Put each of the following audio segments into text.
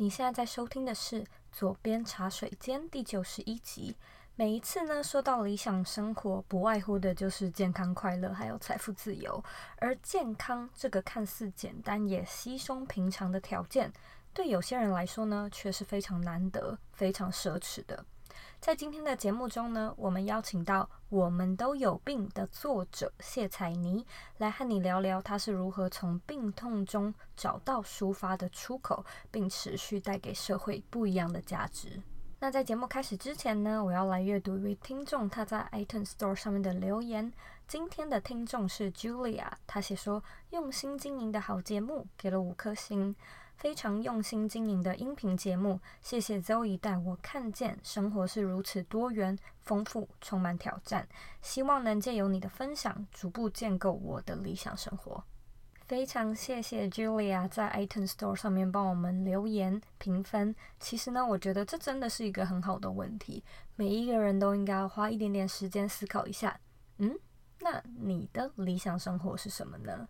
你现在在收听的是《左边茶水间》第九十一集。每一次呢，说到理想生活，不外乎的就是健康、快乐，还有财富自由。而健康这个看似简单也稀松平常的条件，对有些人来说呢，却是非常难得、非常奢侈的。在今天的节目中呢，我们邀请到《我们都有病》的作者谢采妮来和你聊聊，她是如何从病痛中找到抒发的出口，并持续带给社会不一样的价值。那在节目开始之前呢，我要来阅读一位听众他在 iTunes Store 上面的留言。今天的听众是 Julia，他写说：“用心经营的好节目，给了五颗星。”非常用心经营的音频节目，谢谢 Zoe 带我看见生活是如此多元、丰富、充满挑战。希望能借由你的分享，逐步建构我的理想生活。非常谢谢 Julia 在 iTunes Store 上面帮我们留言评分。其实呢，我觉得这真的是一个很好的问题，每一个人都应该花一点点时间思考一下。嗯，那你的理想生活是什么呢？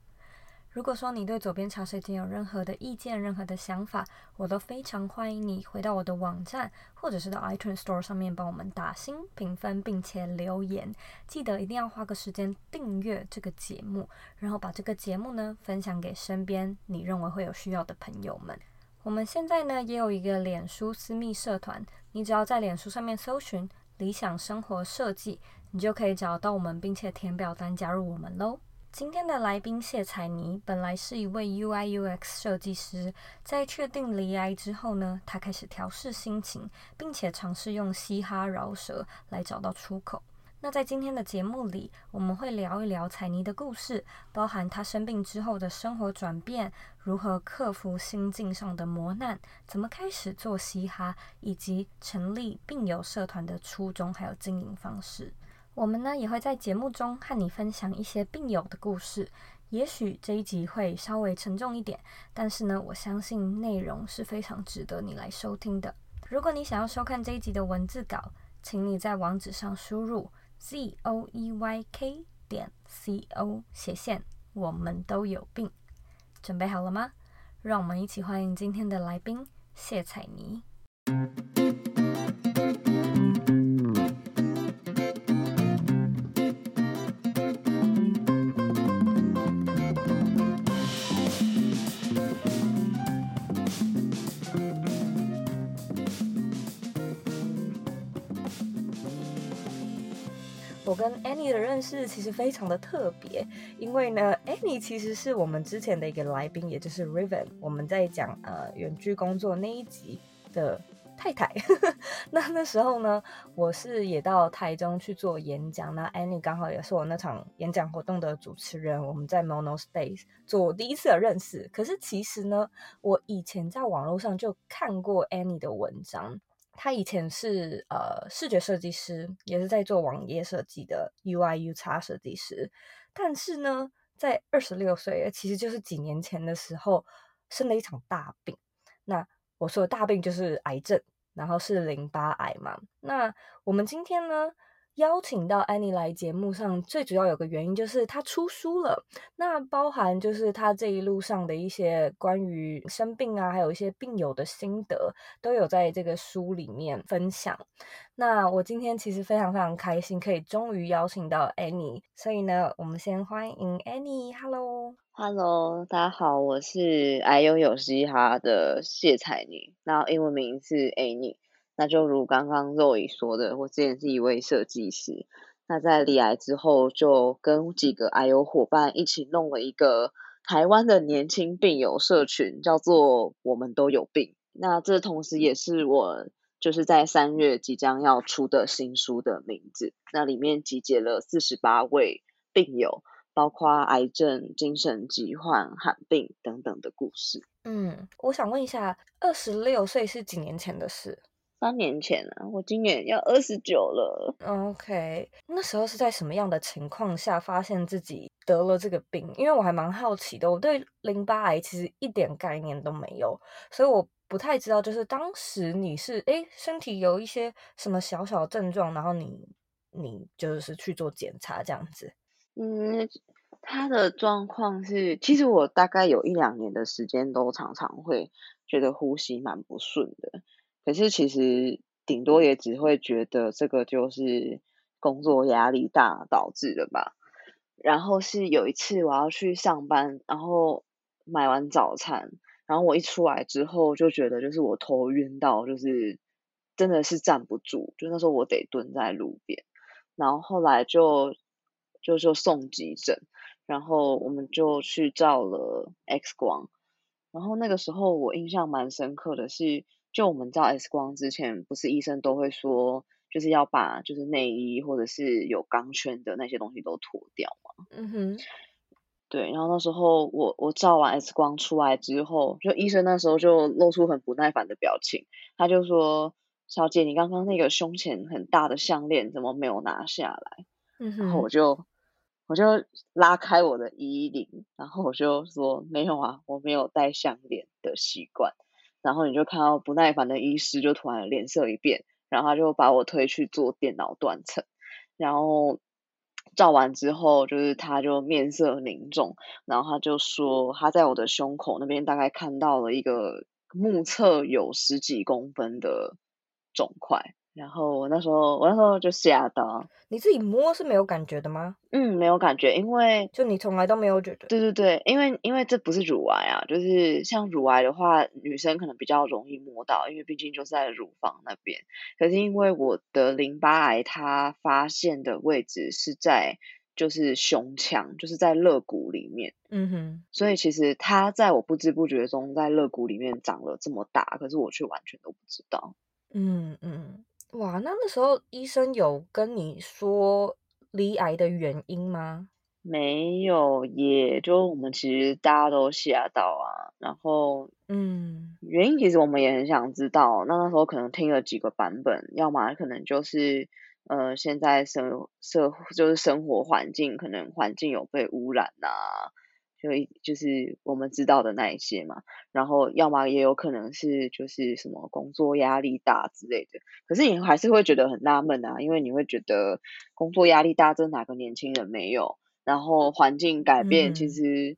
如果说你对左边茶水间有任何的意见、任何的想法，我都非常欢迎你回到我的网站，或者是到 iTunes Store 上面帮我们打星评分，并且留言。记得一定要花个时间订阅这个节目，然后把这个节目呢分享给身边你认为会有需要的朋友们。我们现在呢也有一个脸书私密社团，你只要在脸书上面搜寻“理想生活设计”，你就可以找到我们，并且填表单加入我们喽。今天的来宾谢采妮本来是一位 UI UX 设计师，在确定离癌之后呢，他开始调试心情，并且尝试用嘻哈饶舌来找到出口。那在今天的节目里，我们会聊一聊采妮的故事，包含她生病之后的生活转变，如何克服心境上的磨难，怎么开始做嘻哈，以及成立病友社团的初衷，还有经营方式。我们呢也会在节目中和你分享一些病友的故事，也许这一集会稍微沉重一点，但是呢，我相信内容是非常值得你来收听的。如果你想要收看这一集的文字稿，请你在网址上输入 z o e y k 点 c o 斜线，我们都有病。准备好了吗？让我们一起欢迎今天的来宾谢彩妮。我跟 Annie 的认识其实非常的特别，因为呢，Annie 其实是我们之前的一个来宾，也就是 Riven，我们在讲呃远距工作那一集的太太。那那时候呢，我是也到台中去做演讲，那 Annie 刚好也是我那场演讲活动的主持人，我们在 Mono Space 做第一次的认识。可是其实呢，我以前在网络上就看过 Annie 的文章。他以前是呃视觉设计师，也是在做网页设计的 UI UX 设计师。但是呢，在二十六岁，其实就是几年前的时候，生了一场大病。那我说的大病就是癌症，然后是淋巴癌嘛。那我们今天呢，邀请到 Annie 来节目上，最主要有个原因就是她出书了。那包含就是她这一路上的一些关于生病啊，还有一些病友的心得，都有在这个书里面分享。那我今天其实非常非常开心，可以终于邀请到 Annie。所以呢，我们先欢迎 Annie。Hello，Hello，大家好，我是爱拥有嘻哈的谢采妮，那英文名是 Annie。那就如刚刚 Zoe 说的，我之前是一位设计师。那在罹癌之后，就跟几个癌友伙伴一起弄了一个台湾的年轻病友社群，叫做“我们都有病”。那这同时也是我就是在三月即将要出的新书的名字。那里面集结了四十八位病友，包括癌症、精神疾患、罕病等等的故事。嗯，我想问一下，二十六岁是几年前的事？三年前啊，我今年要二十九了。OK，那时候是在什么样的情况下发现自己得了这个病？因为我还蛮好奇的，我对淋巴癌其实一点概念都没有，所以我不太知道，就是当时你是诶身体有一些什么小小症状，然后你你就是去做检查这样子。嗯，他的状况是，其实我大概有一两年的时间都常常会。觉得呼吸蛮不顺的。可是其实顶多也只会觉得这个就是工作压力大导致的吧。然后是有一次我要去上班，然后买完早餐，然后我一出来之后就觉得就是我头晕到就是真的是站不住，就那时候我得蹲在路边，然后后来就就就送急诊，然后我们就去照了 X 光，然后那个时候我印象蛮深刻的是，就我们照 X 光之前，不是医生都会说。就是要把就是内衣或者是有钢圈的那些东西都脱掉嘛。嗯哼，对。然后那时候我我照完 X 光出来之后，就医生那时候就露出很不耐烦的表情，他就说：“小姐，你刚刚那个胸前很大的项链怎么没有拿下来？”嗯哼，然后我就我就拉开我的衣领，然后我就说：“没有啊，我没有戴项链的习惯。”然后你就看到不耐烦的医师就突然脸色一变。然后他就把我推去做电脑断层，然后照完之后，就是他就面色凝重，然后他就说他在我的胸口那边大概看到了一个目测有十几公分的肿块。然后我那时候，我那时候就吓到。你自己摸是没有感觉的吗？嗯，没有感觉，因为就你从来都没有觉得。对对对，因为因为这不是乳癌啊，就是像乳癌的话，女生可能比较容易摸到，因为毕竟就是在乳房那边。可是因为我的淋巴癌，它发现的位置是在就是胸腔，就是在肋骨里面。嗯哼。所以其实它在我不知不觉中在肋骨里面长了这么大，可是我却完全都不知道。嗯嗯。哇，那那时候医生有跟你说罹癌的原因吗？没有，也就我们其实大家都吓到啊。然后，嗯，原因其实我们也很想知道。那那时候可能听了几个版本，要么可能就是呃，现在生社就是生活环境可能环境有被污染啊。就就是我们知道的那一些嘛，然后要么也有可能是就是什么工作压力大之类的，可是你还是会觉得很纳闷啊，因为你会觉得工作压力大，这哪个年轻人没有？然后环境改变，其实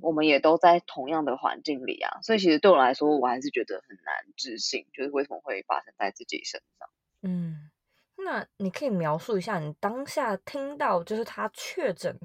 我们也都在同样的环境里啊，所以其实对我来说，我还是觉得很难置信，就是为什么会发生在自己身上。嗯，那你可以描述一下你当下听到就是他确诊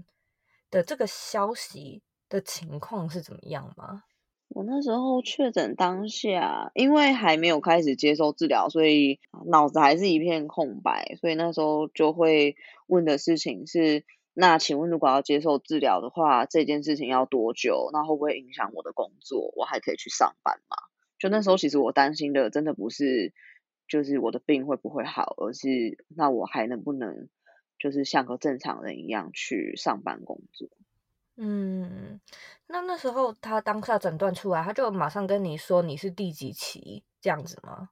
的这个消息的情况是怎么样吗？我那时候确诊当下，因为还没有开始接受治疗，所以脑子还是一片空白，所以那时候就会问的事情是：那请问如果要接受治疗的话，这件事情要多久？那会不会影响我的工作？我还可以去上班吗？就那时候，其实我担心的真的不是就是我的病会不会好，而是那我还能不能？就是像个正常人一样去上班工作。嗯，那那时候他当下诊断出来，他就马上跟你说你是第几期这样子吗？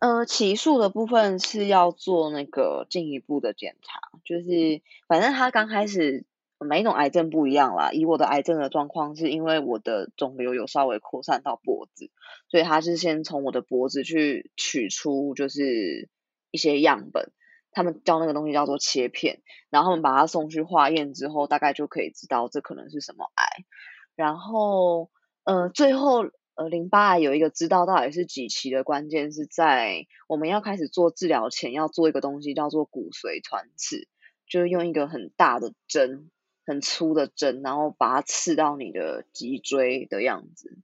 呃，起诉的部分是要做那个进一步的检查，就是反正他刚开始每一种癌症不一样啦。以我的癌症的状况，是因为我的肿瘤有稍微扩散到脖子，所以他是先从我的脖子去取出，就是一些样本。他们叫那个东西叫做切片，然后他们把它送去化验之后，大概就可以知道这可能是什么癌。然后，呃，最后，呃，淋巴癌有一个知道到底是几期的关键是在我们要开始做治疗前要做一个东西叫做骨髓穿刺，就是用一个很大的针，很粗的针，然后把它刺到你的脊椎的样子，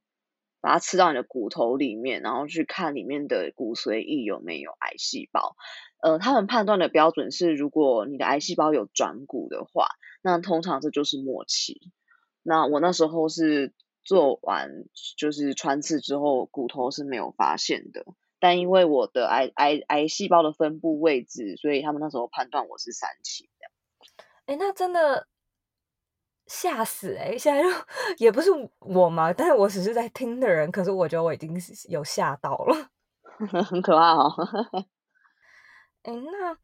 把它吃到你的骨头里面，然后去看里面的骨髓液有没有癌细胞。呃，他们判断的标准是，如果你的癌细胞有转骨的话，那通常这就是末期。那我那时候是做完就是穿刺之后，骨头是没有发现的，但因为我的癌癌癌细胞的分布位置，所以他们那时候判断我是三期。哎，那真的吓死哎、欸！现在就也不是我嘛，但是我只是在听的人，可是我觉得我已经有吓到了，很可怕哦。哎，那，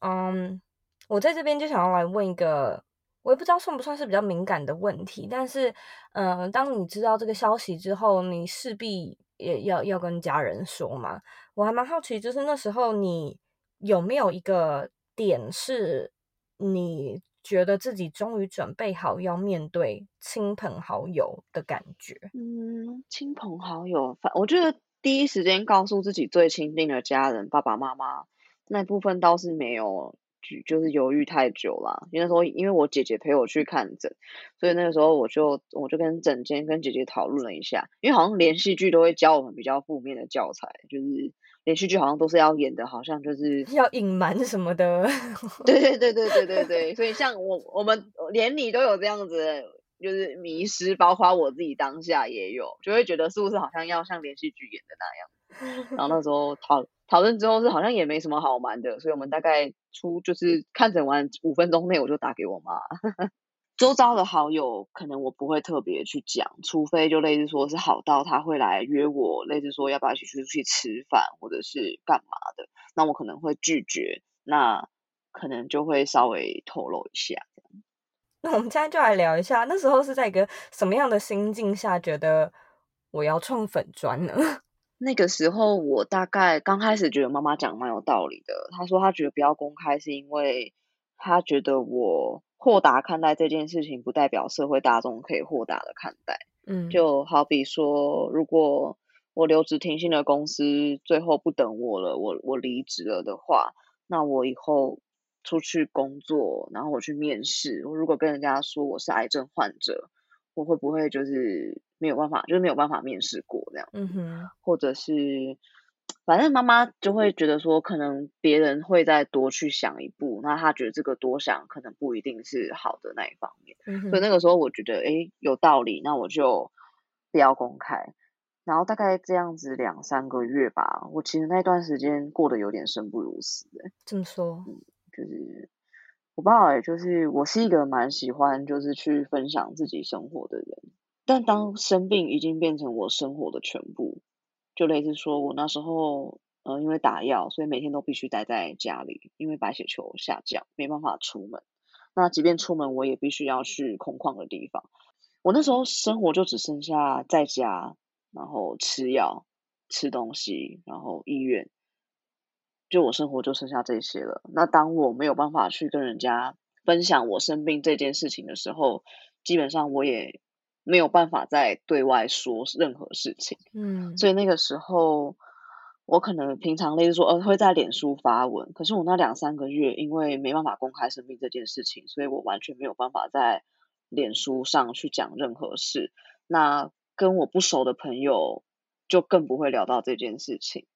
嗯，我在这边就想要来问一个，我也不知道算不算是比较敏感的问题，但是，嗯，当你知道这个消息之后，你势必也要要跟家人说嘛。我还蛮好奇，就是那时候你有没有一个点是你觉得自己终于准备好要面对亲朋好友的感觉？嗯，亲朋好友，反我觉得第一时间告诉自己最亲近的家人，爸爸妈妈那部分倒是没有。就是犹豫太久了，因为那时候因为我姐姐陪我去看诊，所以那个时候我就我就跟诊间跟姐姐讨论了一下，因为好像连续剧都会教我们比较负面的教材，就是连续剧好像都是要演的，好像就是要隐瞒什么的。对对对对对对对，所以像我我们连你都有这样子，就是迷失，包括我自己当下也有，就会觉得是不是好像要像连续剧演的那样。然后那时候讨讨论之后是好像也没什么好瞒的，所以我们大概出就是看诊完五分钟内我就打给我妈。周遭的好友可能我不会特别去讲，除非就类似说是好到他会来约我，类似说要不要一起出去吃饭或者是干嘛的，那我可能会拒绝，那可能就会稍微透露一下。那我们现在就来聊一下，那时候是在一个什么样的心境下觉得我要创粉砖呢？那个时候，我大概刚开始觉得妈妈讲蛮有道理的。她说她觉得不要公开，是因为她觉得我豁达看待这件事情，不代表社会大众可以豁达的看待。嗯，就好比说，如果我留职停薪的公司最后不等我了，我我离职了的话，那我以后出去工作，然后我去面试，我如果跟人家说我是癌症患者，我会不会就是？没有办法，就是没有办法面试过这样，嗯哼，或者是，反正妈妈就会觉得说，可能别人会再多去想一步，那她觉得这个多想可能不一定是好的那一方面，嗯，所以那个时候我觉得，诶，有道理，那我就不要公开。然后大概这样子两三个月吧，我其实那段时间过得有点生不如死，诶，怎么说？嗯，就是我不知道，诶，就是我是一个蛮喜欢就是去分享自己生活的人。但当生病已经变成我生活的全部，就类似说，我那时候，呃，因为打药，所以每天都必须待在家里，因为白血球下降，没办法出门。那即便出门，我也必须要去空旷的地方。我那时候生活就只剩下在家，然后吃药、吃东西，然后医院，就我生活就剩下这些了。那当我没有办法去跟人家分享我生病这件事情的时候，基本上我也。没有办法再对外说任何事情，嗯，所以那个时候我可能平常类似说，呃，会在脸书发文，可是我那两三个月因为没办法公开生病这件事情，所以我完全没有办法在脸书上去讲任何事。那跟我不熟的朋友就更不会聊到这件事情，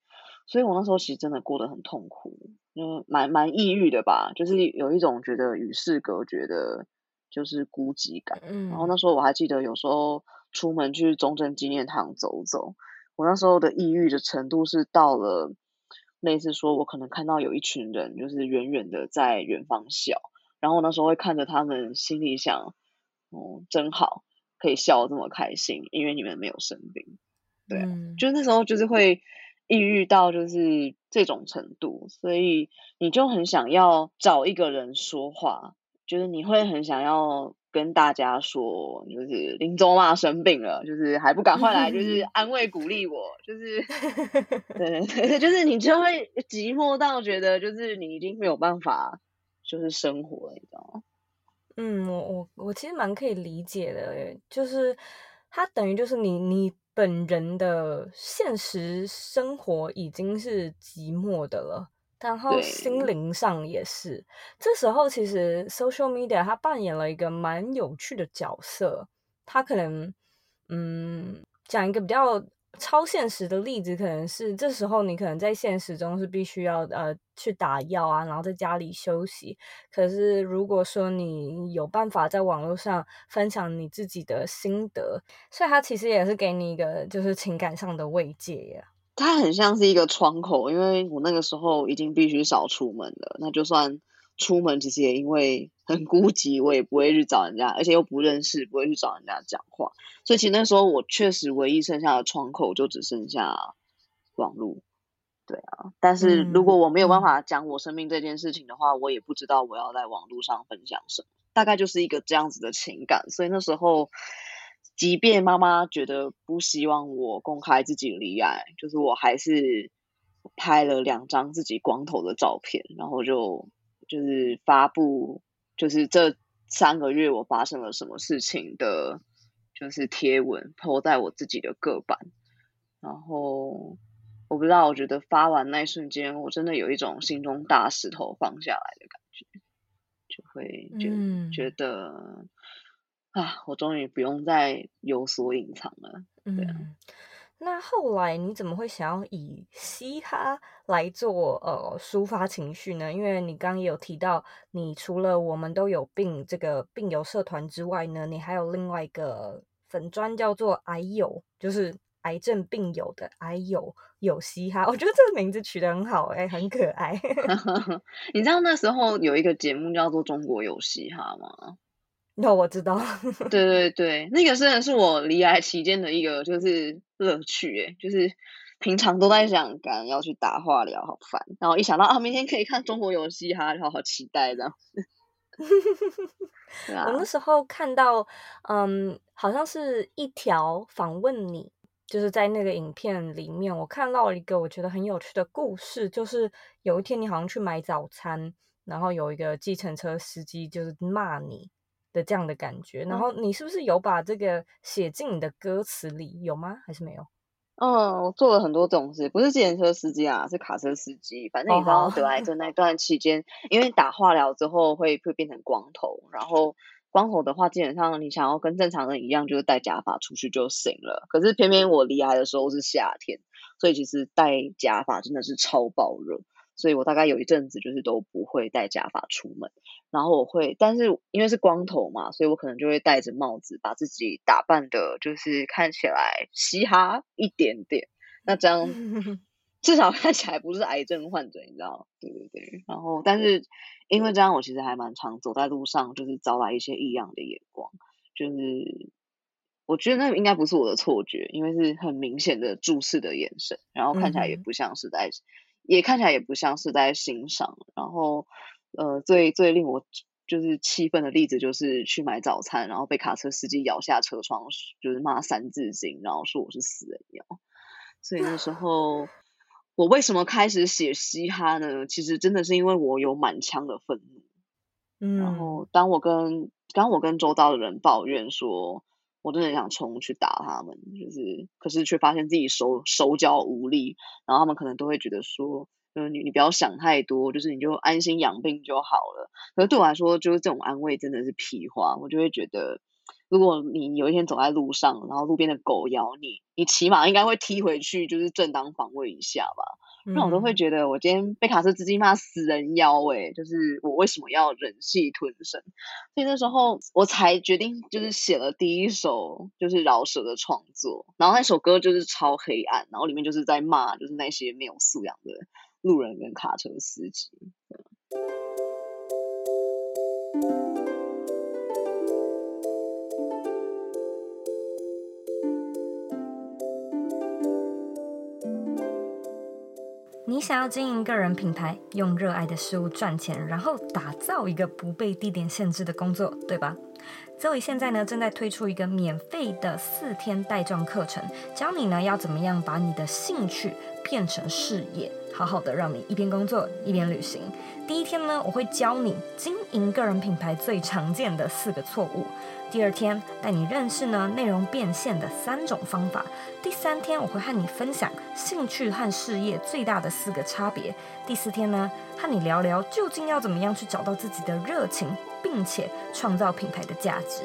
所以我那时候其实真的过得很痛苦，嗯，蛮蛮抑郁的吧，就是有一种觉得与世隔绝的。就是孤寂感，嗯，然后那时候我还记得，有时候出门去中正纪念堂走走，我那时候的抑郁的程度是到了类似说，我可能看到有一群人，就是远远的在远方笑，然后那时候会看着他们，心里想，哦，真好，可以笑得这么开心，因为你们没有生病，对，嗯，就那时候就是会抑郁到就是这种程度，所以你就很想要找一个人说话。就是你会很想要跟大家说，就是林州妈生病了，就是还不赶快来，就是安慰鼓励我，就是 对对 对，就是你就会寂寞到觉得，就是你已经没有办法，就是生活了，你知道吗？嗯，我我我其实蛮可以理解的，就是他等于就是你你本人的现实生活已经是寂寞的了。然后心灵上也是，这时候其实 social media 它扮演了一个蛮有趣的角色。它可能，嗯，讲一个比较超现实的例子，可能是这时候你可能在现实中是必须要呃去打药啊，然后在家里休息。可是如果说你有办法在网络上分享你自己的心得，所以它其实也是给你一个就是情感上的慰藉呀。它很像是一个窗口，因为我那个时候已经必须少出门了。那就算出门，其实也因为很孤寂，我也不会去找人家，而且又不认识，不会去找人家讲话。所以其实那时候我确实唯一剩下的窗口就只剩下网络。对啊，但是如果我没有办法讲我生病这件事情的话，我也不知道我要在网络上分享什么。大概就是一个这样子的情感。所以那时候。即便妈妈觉得不希望我公开自己离癌，就是我还是拍了两张自己光头的照片，然后就就是发布就是这三个月我发生了什么事情的，就是贴文 po 在我自己的个版，然后我不知道，我觉得发完那一瞬间，我真的有一种心中大石头放下来的感觉，就会觉、嗯、觉得啊，我终于不用再有所隐藏了，对啊。嗯那后来你怎么会想要以嘻哈来做呃抒发情绪呢？因为你刚刚也有提到，你除了我们都有病这个病友社团之外呢，你还有另外一个粉专叫做癌友，就是癌症病友的癌友有嘻哈。我觉得这个名字取得很好，欸，哎，很可爱。你知道那时候有一个节目叫做《中国有嘻哈》吗？那、no, 我知道，对对 对，那个真的是我离癌期间的一个就是乐趣诶，就是平常都在想，赶要去打化疗，好烦，然后一想到啊，明天可以看中国有嘻哈，然后好期待这样。啊、我那时候看到，嗯，好像是一条访问你，就是在那个影片里面，我看到了一个我觉得很有趣的故事，就是有一天你好像去买早餐，然后有一个计程车司机就是骂你。的这样的感觉，然后你是不是有把这个写进你的歌词里？有吗？还是没有？嗯，我做了很多种事，不是自行车司机啊，是卡车司机。反正你知道得癌症那段期间，哦、因为打化疗之后会会变成光头，然后光头的话，基本上你想要跟正常人一样，就是戴假发出去就行了。可是偏偏我离癌的时候是夏天，所以其实戴假发真的是超爆热。所以我大概有一阵子就是都不会戴假发出门，然后我会，但是因为是光头嘛，所以我可能就会戴着帽子，把自己打扮的，就是看起来嘻哈一点点。那这样 至少看起来不是癌症患者，你知道？对对对。然后，但是因为这样，我其实还蛮常走在路上，就是招来一些异样的眼光。就是我觉得那应该不是我的错觉，因为是很明显的注视的眼神，然后看起来也不像是在。也看起来也不像是在欣赏，然后，呃，最最令我就是气愤的例子就是去买早餐，然后被卡车司机摇下车窗，就是骂三字经，然后说我是死人妖。所以那时候我为什么开始写嘻哈呢？其实真的是因为我有满腔的愤怒。嗯，然后当我跟当我跟周遭的人抱怨说。我真的很想冲去打他们，就是，可是却发现自己手手脚无力，然后他们可能都会觉得说，就是你你不要想太多，就是你就安心养病就好了。可是对我来说，就是这种安慰真的是屁话。我就会觉得，如果你有一天走在路上，然后路边的狗咬你，你起码应该会踢回去，就是正当防卫一下吧。那我都会觉得，我今天被卡车司机骂死人妖诶，就是我为什么要忍气吞声？所以那时候我才决定，就是写了第一首就是饶舌的创作，然后那首歌就是超黑暗，然后里面就是在骂就是那些没有素养的路人跟卡车司机。你想要经营个人品牌，用热爱的事物赚钱，然后打造一个不被地点限制的工作，对吧？所以现在呢正在推出一个免费的四天带状课程，教你呢要怎么样把你的兴趣变成事业，好好的让你一边工作一边旅行。第一天呢，我会教你经营个人品牌最常见的四个错误。第二天带你认识呢内容变现的三种方法。第三天我会和你分享兴趣和事业最大的四个差别。第四天呢和你聊聊究竟要怎么样去找到自己的热情，并且创造品牌的价值。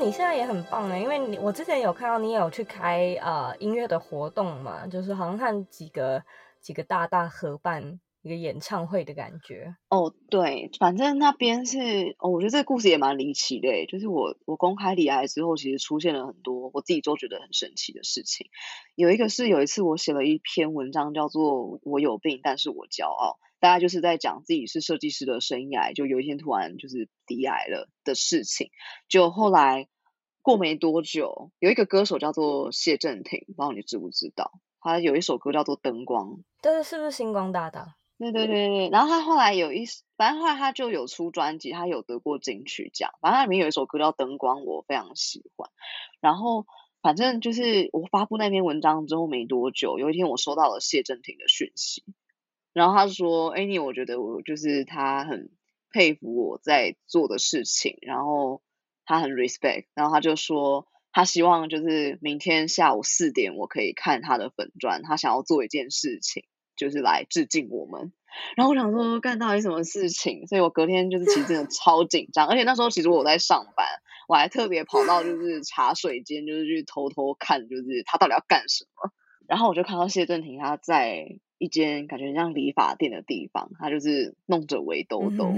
你现在也很棒呢，因为你我之前有看到你有去开呃音乐的活动嘛，就是好像看几个几个大大合办。一个演唱会的感觉哦，对，反正那边是哦，我觉得这个故事也蛮离奇的，就是我我公开罹癌之后，其实出现了很多我自己都觉得很神奇的事情。有一个是有一次我写了一篇文章，叫做《我有病，但是我骄傲》，大家就是在讲自己是设计师的生涯，就有一天突然就是低癌了的事情。就后来过没多久，有一个歌手叫做谢震廷，不知道你知不知道？他有一首歌叫做《灯光》，对，是不是星光大道？对对对对。然后他后来有一，反正后来他就有出专辑，他有得过金曲奖。反正他里面有一首歌叫《灯光》，我非常喜欢。然后反正就是我发布那篇文章之后没多久，有一天我收到了谢震廷的讯息，然后他说：“哎，你我觉得我就是他很佩服我在做的事情，然后他很 respect，然后他就说。”他希望就是明天下午四点，我可以看他的粉砖。他想要做一件事情，就是来致敬我们。然后我想说，干到底什么事情？所以我隔天就是其实真的 超紧张，而且那时候其实我在上班，我还特别跑到就是茶水间，就是去偷偷看，就是他到底要干什么。然后我就看到谢震廷他在一间感觉像理发店的地方，他就是弄着围兜兜，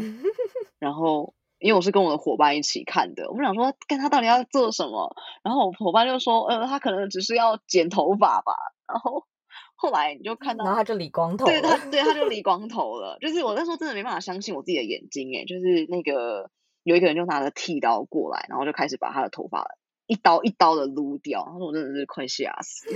然后。因为我是跟我的伙伴一起看的，我们想说，看他到底要做什么。然后我伙伴就说，呃，他可能只是要剪头发吧。然后后来你就看到，然后他就理光头了，对，他对他就理光头了。就是我那时候真的没办法相信我自己的眼睛，诶，就是那个有一个人就拿着剃刀过来，然后就开始把他的头发一刀一刀的撸掉。然后我真的是快吓死。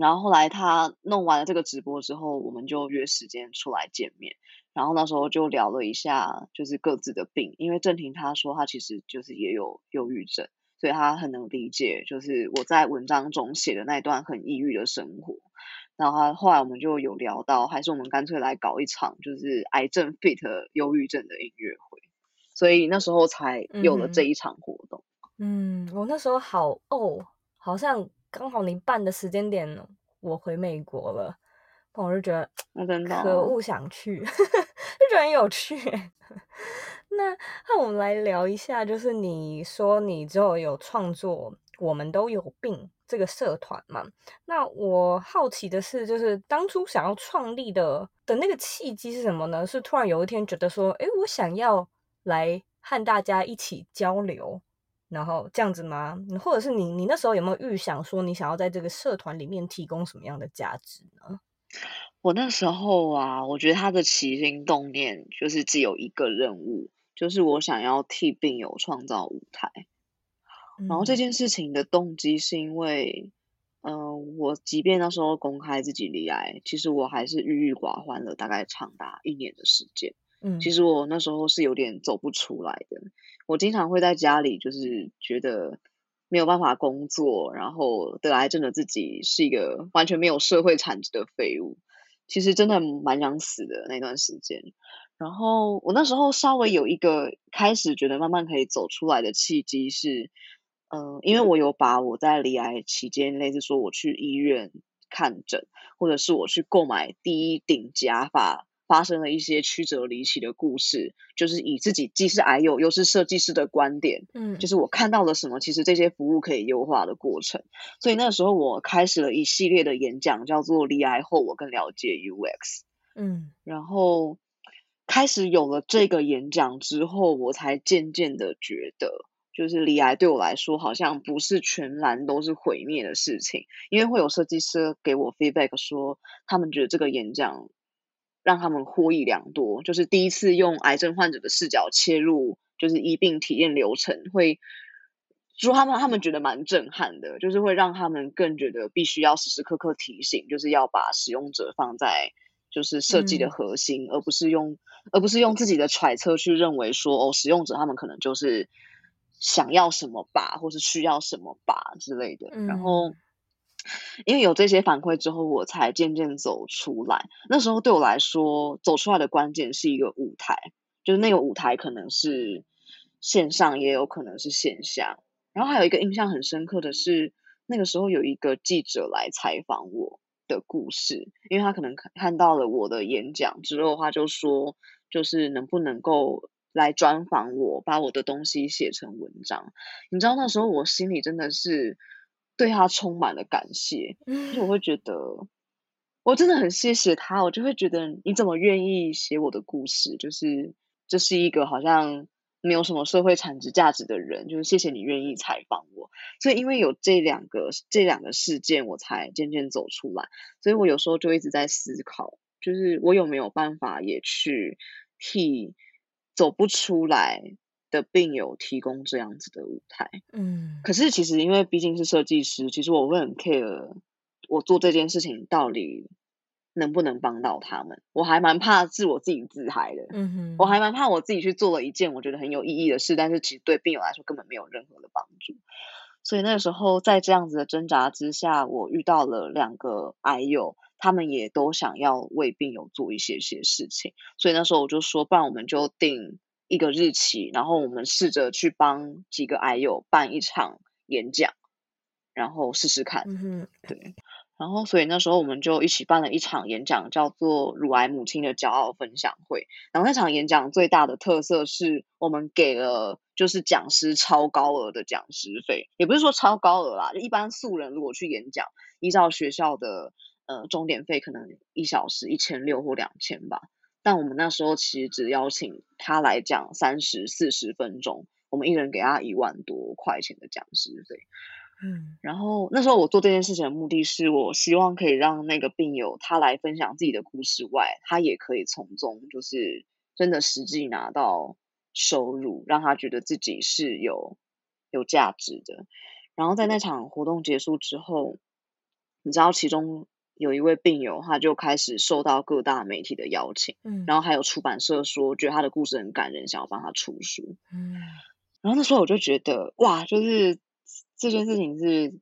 然后后来他弄完了这个直播之后，我们就约时间出来见面。然后那时候就聊了一下，就是各自的病，因为郑婷她说她其实就是也有忧郁症，所以她很能理解，就是我在文章中写的那段很抑郁的生活。然后他后来我们就有聊到，还是我们干脆来搞一场就是癌症 fit 忧郁症的音乐会，所以那时候才有了这一场活动。嗯，我那时候好哦，好像刚好你办的时间点，我回美国了。我就觉得可恶，想去，就觉得很有趣。那那我们来聊一下，就是你说你之后有创作《我们都有病》这个社团嘛？那我好奇的是，就是当初想要创立的的那个契机是什么呢？是突然有一天觉得说，哎，我想要来和大家一起交流，然后这样子吗？或者是你你那时候有没有预想说，你想要在这个社团里面提供什么样的价值呢？我那时候啊，我觉得他的起心动念就是只有一个任务，就是我想要替病友创造舞台。嗯、然后这件事情的动机是因为，嗯、呃，我即便那时候公开自己离癌，其实我还是郁郁寡欢了大概长达一年的时间。嗯，其实我那时候是有点走不出来的。我经常会在家里，就是觉得。没有办法工作，然后得癌症的自己是一个完全没有社会产值的废物，其实真的蛮想死的那段时间。然后我那时候稍微有一个开始觉得慢慢可以走出来的契机是，嗯、因为我有把我在离癌期间，类似说我去医院看诊，或者是我去购买第一顶假发。发生了一些曲折离奇的故事，就是以自己既是癌友又是设计师的观点，嗯，就是我看到了什么，其实这些服务可以优化的过程。所以那个时候我开始了一系列的演讲，叫做“离癌后我更了解 UX”，嗯，然后开始有了这个演讲之后，我才渐渐的觉得，就是离癌对我来说好像不是全然都是毁灭的事情，因为会有设计师给我 feedback 说，他们觉得这个演讲。让他们获益良多，就是第一次用癌症患者的视角切入，就是医病体验流程，会说他们他们觉得蛮震撼的，就是会让他们更觉得必须要时时刻刻提醒，就是要把使用者放在就是设计的核心，嗯、而不是用而不是用自己的揣测去认为说哦，使用者他们可能就是想要什么吧，或是需要什么吧之类的，嗯、然后。因为有这些反馈之后，我才渐渐走出来。那时候对我来说，走出来的关键是一个舞台，就是那个舞台可能是线上，也有可能是线下。然后还有一个印象很深刻的是，那个时候有一个记者来采访我的故事，因为他可能看到了我的演讲之后，他就说，就是能不能够来专访我，把我的东西写成文章。你知道那时候我心里真的是。对他充满了感谢，就我会觉得我真的很谢谢他，我就会觉得你怎么愿意写我的故事？就是这是一个好像没有什么社会产值价值的人，就是谢谢你愿意采访我。所以因为有这两个这两个事件，我才渐渐走出来。所以我有时候就一直在思考，就是我有没有办法也去替走不出来的病友提供这样子的舞台。嗯，可是其实因为毕竟是设计师，其实我会很 care 我做这件事情到底能不能帮到他们。我还蛮怕是我自己自嗨的。嗯哼，我还蛮怕我自己去做了一件我觉得很有意义的事，但是其实对病友来说根本没有任何的帮助。所以那个时候在这样子的挣扎之下，我遇到了两个癌友。他们也都想要为病友做一些些事情，所以那时候我就说，不然我们就定一个日期，然后我们试着去帮几个癌友办一场演讲，然后试试看。嗯哼，对。然后，所以那时候我们就一起办了一场演讲，叫做“乳癌母亲的骄傲分享会”。然后那场演讲最大的特色是我们给了就是讲师超高额的讲师费，也不是说超高额啦，就一般素人如果去演讲，依照学校的。呃，钟点费可能一小时一千六或两千吧，但我们那时候其实只邀请他来讲三十四十分钟，我们一人给他一万多块钱的讲师费。嗯，然后那时候我做这件事情的目的是我希望可以让那个病友他来分享自己的故事外，他也可以从中就是真的实际拿到收入，让他觉得自己是有有价值的。然后在那场活动结束之后，你知道其中。有一位病友，他就开始受到各大媒体的邀请，嗯，然后还有出版社说觉得他的故事很感人，想要帮他出书，嗯，然后那时候我就觉得哇，就是这件事情是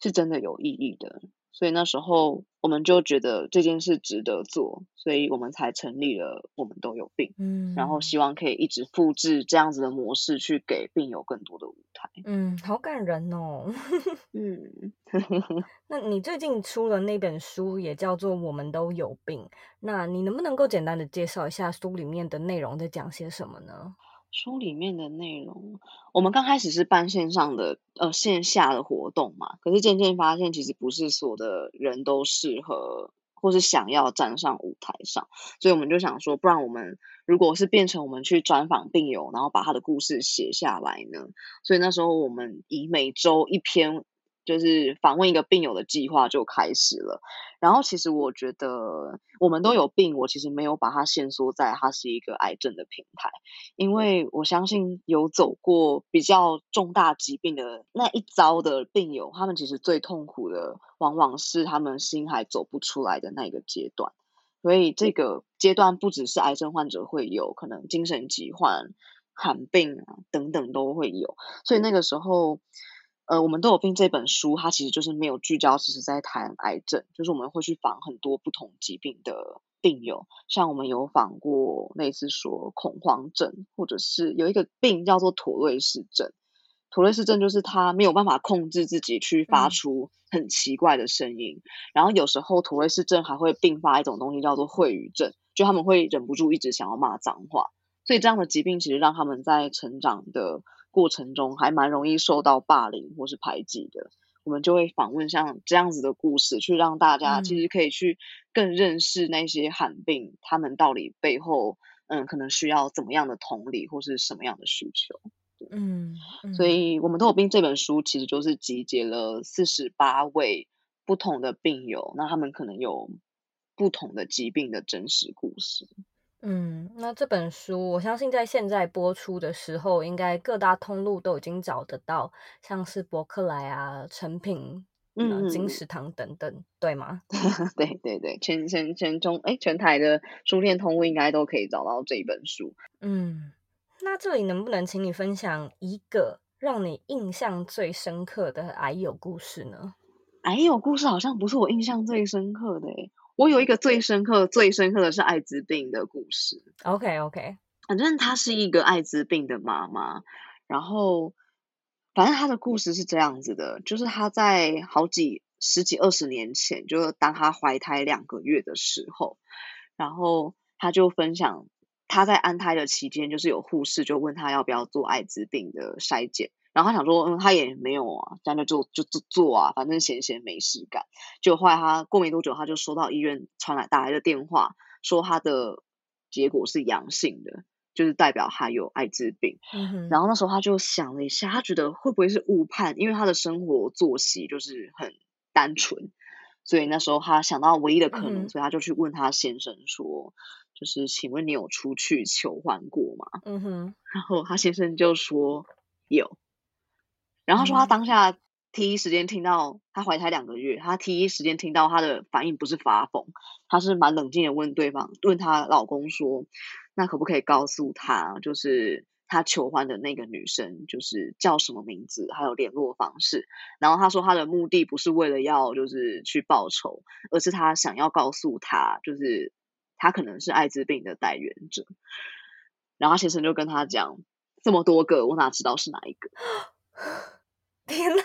是真的有意义的。所以那时候我们就觉得这件事值得做，所以我们才成立了我们都有病，嗯，然后希望可以一直复制这样子的模式，去给病友更多的舞台。嗯，好感人哦。嗯，那你最近出了那本书，也叫做《我们都有病》，那你能不能够简单的介绍一下书里面的内容，在讲些什么呢？书里面的内容，我们刚开始是办线上的呃线下的活动嘛，可是渐渐发现其实不是所有的人都适合或是想要站上舞台上，所以我们就想说，不然我们如果是变成我们去专访病友，然后把他的故事写下来呢？所以那时候我们以每周一篇。就是访问一个病友的计划就开始了，然后其实我觉得我们都有病，我其实没有把它限缩在它是一个癌症的平台，因为我相信有走过比较重大疾病的那一遭的病友，他们其实最痛苦的往往是他们心还走不出来的那个阶段，所以这个阶段不只是癌症患者会有，可能精神疾患、罕病啊等等都会有，所以那个时候。呃，我们都有病这本书，它其实就是没有聚焦，只是在谈癌症，就是我们会去访很多不同疾病的病友，像我们有访过类似说恐慌症，或者是有一个病叫做妥瑞氏症。妥瑞氏症就是他没有办法控制自己去发出很奇怪的声音，嗯、然后有时候妥瑞氏症还会并发一种东西叫做秽语症，就他们会忍不住一直想要骂脏话，所以这样的疾病其实让他们在成长的。过程中还蛮容易受到霸凌或是排挤的，我们就会访问像这样子的故事，去让大家其实可以去更认识那些罕病，他们到底背后嗯可能需要怎么样的同理或是什么样的需求。嗯，嗯，所以我们都有病这本书其实就是集结了四十八位不同的病友，那他们可能有不同的疾病的真实故事。嗯，那这本书我相信在现在播出的时候，应该各大通路都已经找得到，像是博客来啊、成品、嗯、金石堂等等，对吗？对对对，全全全中哎，全台的书店通路应该都可以找到这一本书。嗯，那这里能不能请你分享一个让你印象最深刻的癌友故事呢？癌友故事好像不是我印象最深刻的诶我有一个最深刻、最深刻的是艾滋病的故事。OK OK，反正她是一个艾滋病的妈妈，然后反正她的故事是这样子的，就是她在好几十几二十年前，就是当她怀胎两个月的时候，然后她就分享她在安胎的期间，就是有护士就问她要不要做艾滋病的筛检。然后他想说，嗯，他也没有啊，这样就就就做啊，反正闲闲没事干。就后来他过没多久，他就收到医院传来打来的电话，说他的结果是阳性的，就是代表他有艾滋病。嗯。然后那时候他就想了一下，他觉得会不会是误判，因为他的生活作息就是很单纯。所以那时候他想到唯一的可能，嗯、所以他就去问他先生说：“就是请问你有出去求欢过吗？”嗯哼，然后他先生就说有，然后他说他当下第一时间听到她怀胎两个月，他第一时间听到她的反应不是发疯，她是蛮冷静的问对方，问她老公说：“那可不可以告诉她，就是？”她求欢的那个女生就是叫什么名字，还有联络方式。然后他说他的目的不是为了要就是去报仇，而是他想要告诉她，就是她可能是艾滋病的带原者。然后先生就跟他讲，这么多个，我哪知道是哪一个？天哪，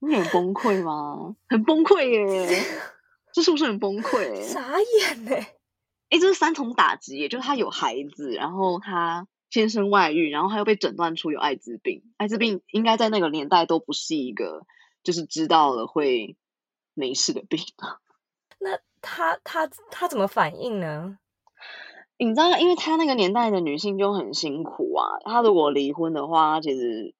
你很崩溃吗？很崩溃耶！这是不是很崩溃？傻眼呢！哎，这是三重打击耶，就是他有孩子，然后他。先生外遇，然后他又被诊断出有艾滋病。艾滋病应该在那个年代都不是一个，就是知道了会没事的病。那他他他怎么反应呢？你知道，因为他那个年代的女性就很辛苦啊。她如果离婚的话，其实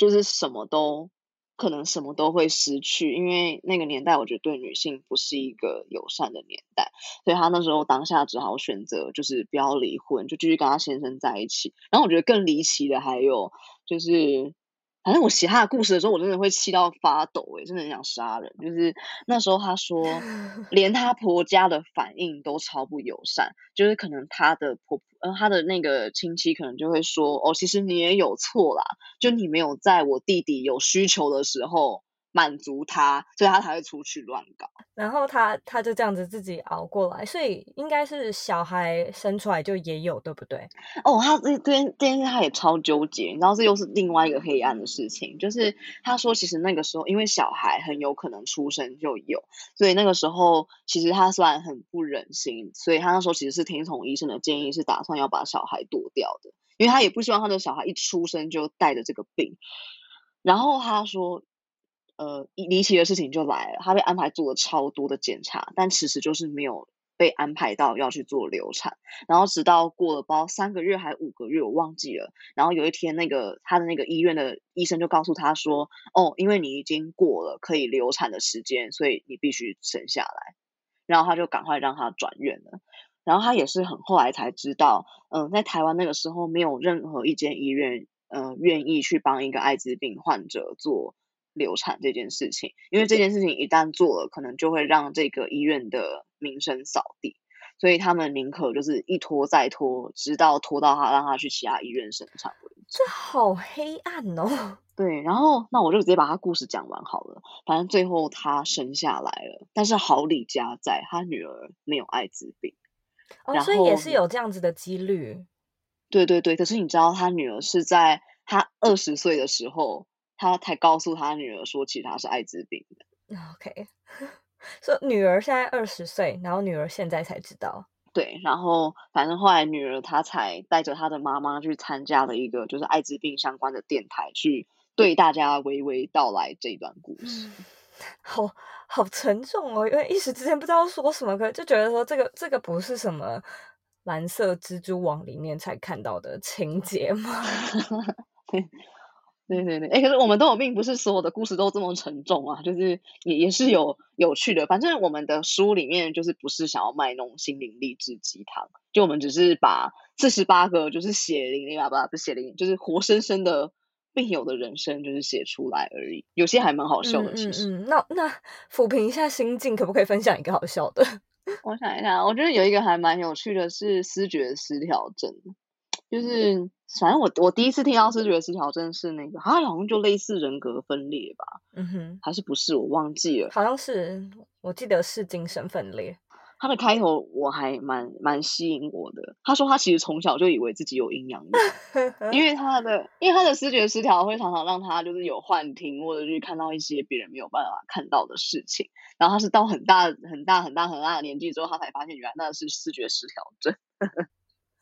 就是什么都。可能什么都会失去，因为那个年代我觉得对女性不是一个友善的年代，所以她那时候当下只好选择就是不要离婚，就继续跟她先生在一起。然后我觉得更离奇的还有就是。反正我写他的故事的时候，我真的会气到发抖，诶，真的很想杀人。就是那时候，他说 连他婆家的反应都超不友善，就是可能他的婆，呃，他的那个亲戚可能就会说，哦，其实你也有错啦，就你没有在我弟弟有需求的时候。满足他，所以他才会出去乱搞。然后他他就这样子自己熬过来，所以应该是小孩生出来就也有，对不对？哦，他这这这件事他也超纠结，你知道这又是另外一个黑暗的事情，就是他说其实那个时候因为小孩很有可能出生就有，所以那个时候其实他虽然很不忍心，所以他那时候其实是听从医生的建议，是打算要把小孩夺掉的，因为他也不希望他的小孩一出生就带着这个病。然后他说。呃，离奇的事情就来了，他被安排做了超多的检查，但其实就是没有被安排到要去做流产。然后直到过了包三个月还五个月，我忘记了。然后有一天，那个他的那个医院的医生就告诉他说：“哦，因为你已经过了可以流产的时间，所以你必须生下来。”然后他就赶快让他转院了。然后他也是很后来才知道，嗯、在台湾那个时候没有任何一间医院，呃，愿意去帮一个艾滋病患者做。流产这件事情，因为这件事情一旦做了，可能就会让这个医院的名声扫地，所以他们宁可就是一拖再拖，直到拖到他让他去其他医院生产为止。这好黑暗哦。对，然后那我就直接把他故事讲完好了。反正最后他生下来了，但是好李家在，他女儿没有艾滋病。哦，所以也是有这样子的几率。对对对，可是你知道他女儿是在他二十岁的时候。他才告诉他女儿说，其实他是艾滋病的。OK，说、so, 女儿现在二十岁，然后女儿现在才知道。对，然后反正后来女儿她才带着她的妈妈去参加了一个就是艾滋病相关的电台，去对大家娓娓道来这段故事。嗯、好好沉重哦，因为一时之间不知道说什么，可就觉得说这个这个不是什么蓝色蜘蛛网里面才看到的情节吗？对对对，哎，可是我们都有病，不是所有的故事都这么沉重啊，就是也也是有有趣的。反正我们的书里面就是不是想要卖那种心灵励志鸡汤，就我们只是把四十八个就是血淋淋啊，不不是血淋淋，就是活生生的病友的人生，就是写出来而已。有些还蛮好笑的，其实。嗯，嗯，嗯，那那抚平一下心境，可不可以分享一个好笑的？我想一下，我觉得有一个还蛮有趣的是思觉失调症，就是。反正我我第一次听到视觉失调症是那个，好像就类似人格分裂吧，嗯哼，还是不是我忘记了，好像是，我记得是精神分裂。他的开头我还蛮蛮吸引我的，他说他其实从小就以为自己有阴阳眼，因为他的因为他的视觉失调会常常让他就是有幻听，或者是看到一些别人没有办法看到的事情，然后他是到很大很大很大很大的年纪之后，他才发现原来那是视觉失调症。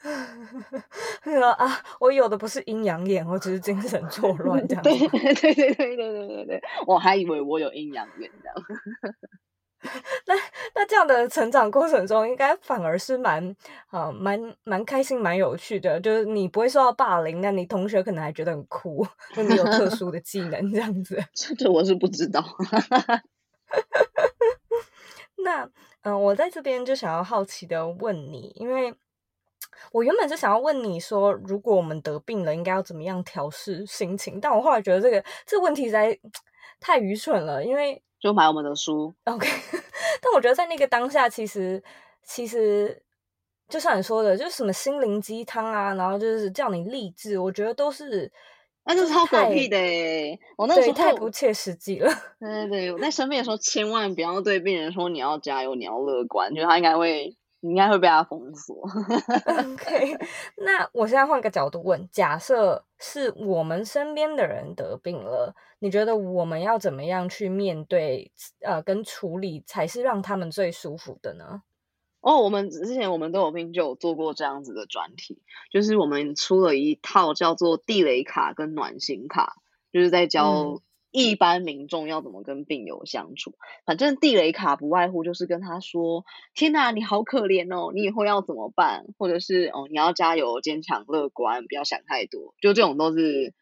啊！我有的不是阴阳眼，我只是精神错 乱这样子。对对对对对对对对，我还以为我有阴阳眼这样。那那这样的成长过程中，应该反而是蛮啊蛮蛮开心、蛮有趣的。就是你不会受到霸凌，那你同学可能还觉得很酷，就你有特殊的技能这样子。这我是不知道。那嗯、呃，我在这边就想要好奇的问你，因为我原本是想要问你说，如果我们得病了，应该要怎么样调试心情？但我后来觉得这个这个问题实在 太愚蠢了，因为就买我们的书，OK。但我觉得在那个当下，其实其实就像你说的，就是什么心灵鸡汤啊，然后就是叫你励志，我觉得都是。那就是超狗屁的诶，我那时候太不切实际了。对对对，我在生病的时候，千万不要对病人说你要加油，你要乐观，觉得他应该会，你应该会被他封锁。OK，那我现在换个角度问：假设是我们身边的人得病了，你觉得我们要怎么样去面对？呃，跟处理才是让他们最舒服的呢？哦，我们之前我们都有病就有做过这样子的专题，就是我们出了一套叫做地雷卡跟暖心卡，就是在教一般民众要怎么跟病友相处。嗯、反正地雷卡不外乎就是跟他说：“天哪，你好可怜哦，你以后要怎么办？”或者是“哦，你要加油、坚强、乐观，不要想太多。”就这种都是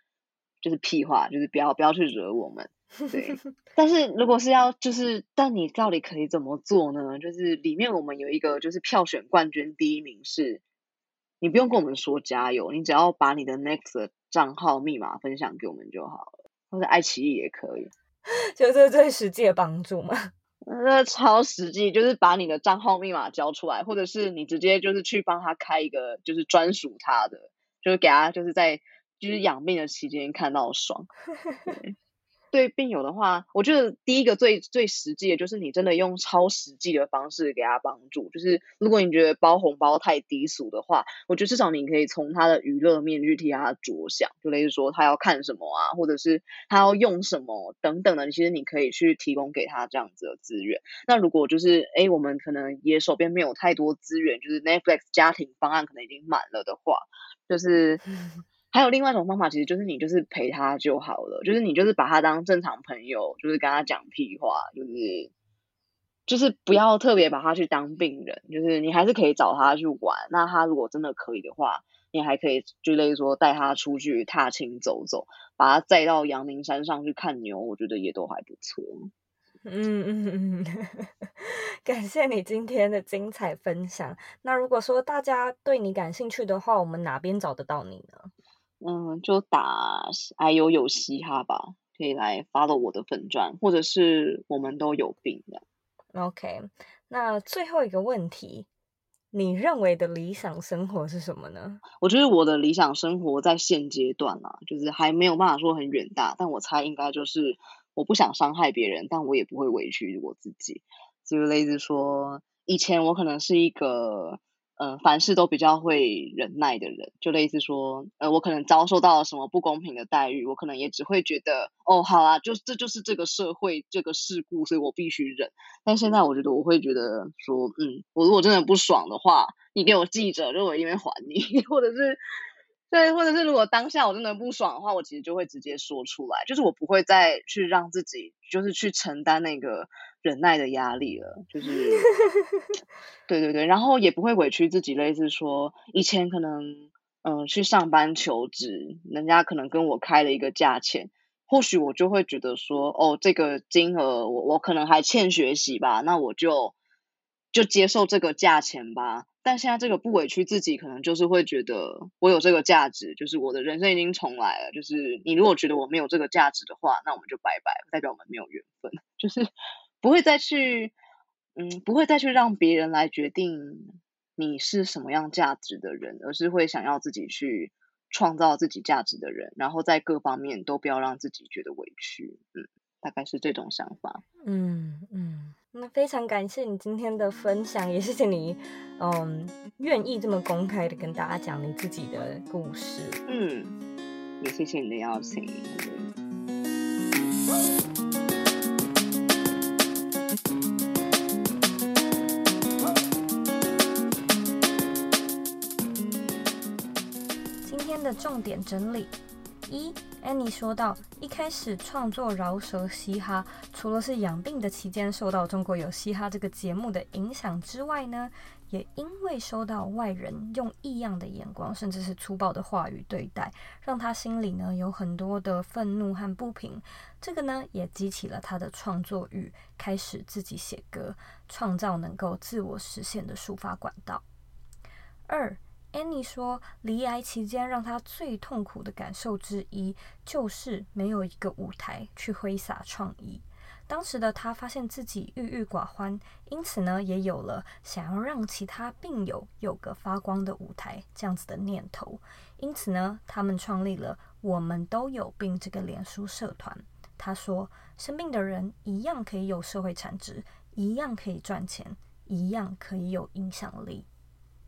就是屁话，就是不要不要去惹我们。对，但是如果是要就是，但你到底可以怎么做呢？就是里面我们有一个就是票选冠军第一名是，你不用跟我们说加油，你只要把你的 Next 账号密码分享给我们就好了，或者爱奇艺也可以，就是最实际的帮助嘛。那超实际，就是把你的账号密码交出来，或者是你直接就是去帮他开一个就是专属他的，就是给他就是在就是养病的期间看到爽。对病友的话，我觉得第一个最最实际的就是你真的用超实际的方式给他帮助。就是如果你觉得包红包太低俗的话，我觉得至少你可以从他的娱乐面去替他着想，就类似说他要看什么啊，或者是他要用什么等等的，其实你可以去提供给他这样子的资源。那如果就是哎，我们可能也手边没有太多资源，就是 Netflix 家庭方案可能已经满了的话，就是。还有另外一种方法，其实就是你就是陪他就好了，就是你就是把他当正常朋友，就是跟他讲屁话，就是就是不要特别把他去当病人，就是你还是可以找他去玩。那他如果真的可以的话，你还可以就类似说带他出去踏青走走，把他载到阳明山上去看牛，我觉得也都还不错。嗯嗯嗯，感谢你今天的精彩分享。那如果说大家对你感兴趣的话，我们哪边找得到你呢？嗯，就打哎呦有嘻哈吧，可以来 follow 我的粉钻，或者是我们都有病的。OK，那最后一个问题，你认为的理想生活是什么呢？我觉得我的理想生活在现阶段啊，就是还没有办法说很远大，但我猜应该就是我不想伤害别人，但我也不会委屈我自己，就类似说以前我可能是一个。呃，凡事都比较会忍耐的人，就类似说，呃，我可能遭受到了什么不公平的待遇，我可能也只会觉得，哦，好啊，就这就是这个社会这个事故，所以我必须忍。但现在我觉得，我会觉得说，嗯，我如果真的不爽的话，你给我记着，就我一定还你，或者是，对，或者是如果当下我真的不爽的话，我其实就会直接说出来，就是我不会再去让自己，就是去承担那个。忍耐的压力了，就是，对对对，然后也不会委屈自己，类似说以前可能，嗯、呃，去上班求职，人家可能跟我开了一个价钱，或许我就会觉得说，哦，这个金额我我可能还欠学习吧，那我就就接受这个价钱吧。但现在这个不委屈自己，可能就是会觉得我有这个价值，就是我的人生已经重来了。就是你如果觉得我没有这个价值的话，那我们就拜拜，代表我们没有缘分，就是。不会再去，嗯，不会再去让别人来决定你是什么样价值的人，而是会想要自己去创造自己价值的人，然后在各方面都不要让自己觉得委屈，嗯，大概是这种想法。嗯嗯，那非常感谢你今天的分享，也谢谢你，嗯，愿意这么公开的跟大家讲你自己的故事。嗯，也谢谢你的邀请。的重点整理：一，Annie 说到，一开始创作饶舌嘻哈，除了是养病的期间受到《中国有嘻哈》这个节目的影响之外呢，也因为收到外人用异样的眼光，甚至是粗暴的话语对待，让他心里呢有很多的愤怒和不平。这个呢也激起了他的创作欲，开始自己写歌，创造能够自我实现的抒发管道。二。Annie 说，离癌期间让她最痛苦的感受之一，就是没有一个舞台去挥洒创意。当时的她发现自己郁郁寡欢，因此呢，也有了想要让其他病友有个发光的舞台这样子的念头。因此呢，他们创立了“我们都有病”这个脸书社团。她说，生病的人一样可以有社会产值，一样可以赚钱，一样可以有影响力。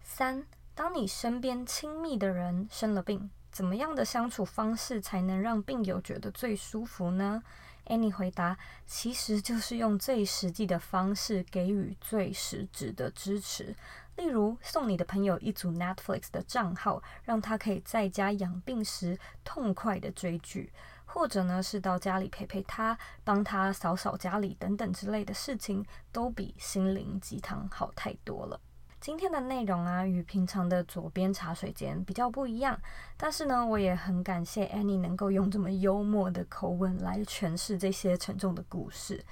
三。当你身边亲密的人生了病，怎么样的相处方式才能让病友觉得最舒服呢？Annie 回答，其实就是用最实际的方式给予最实质的支持。例如，送你的朋友一组 Netflix 的账号，让他可以在家养病时痛快的追剧；或者呢，是到家里陪陪他，帮他扫扫家里等等之类的事情，都比心灵鸡汤好太多了。今天的内容啊，与平常的左边茶水间比较不一样，但是呢，我也很感谢 Annie 能够用这么幽默的口吻来诠释这些沉重的故事。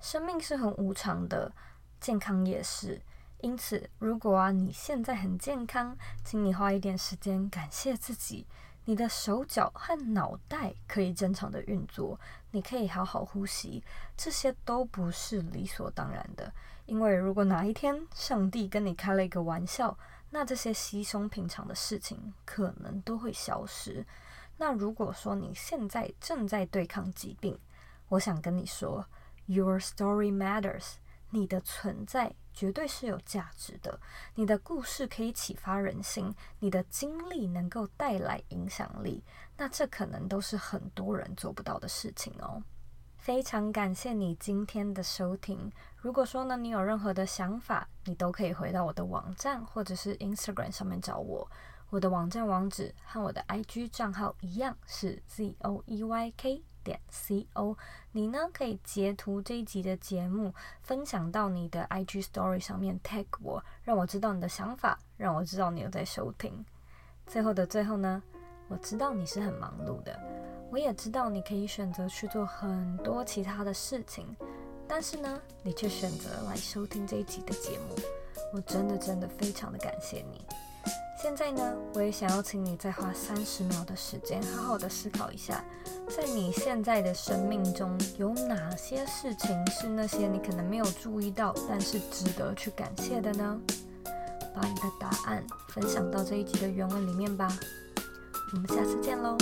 生命是很无常的，健康也是。因此，如果啊你现在很健康，请你花一点时间感谢自己。你的手脚和脑袋可以正常的运作，你可以好好呼吸，这些都不是理所当然的。因为如果哪一天上帝跟你开了一个玩笑，那这些稀松平常的事情可能都会消失。那如果说你现在正在对抗疾病，我想跟你说，Your story matters。你的存在绝对是有价值的，你的故事可以启发人心，你的经历能够带来影响力，那这可能都是很多人做不到的事情哦。非常感谢你今天的收听。如果说呢，你有任何的想法，你都可以回到我的网站或者是 Instagram 上面找我。我的网站网址和我的 IG 账号一样是 Z O E Y K。点 co，你呢可以截图这一集的节目，分享到你的 IG Story 上面 tag 我，让我知道你的想法，让我知道你有在收听。最后的最后呢，我知道你是很忙碌的，我也知道你可以选择去做很多其他的事情，但是呢，你却选择来收听这一集的节目，我真的真的非常的感谢你。现在呢，我也想要请你再花三十秒的时间，好好的思考一下，在你现在的生命中，有哪些事情是那些你可能没有注意到，但是值得去感谢的呢？把你的答案分享到这一集的原文里面吧。我们下次见喽。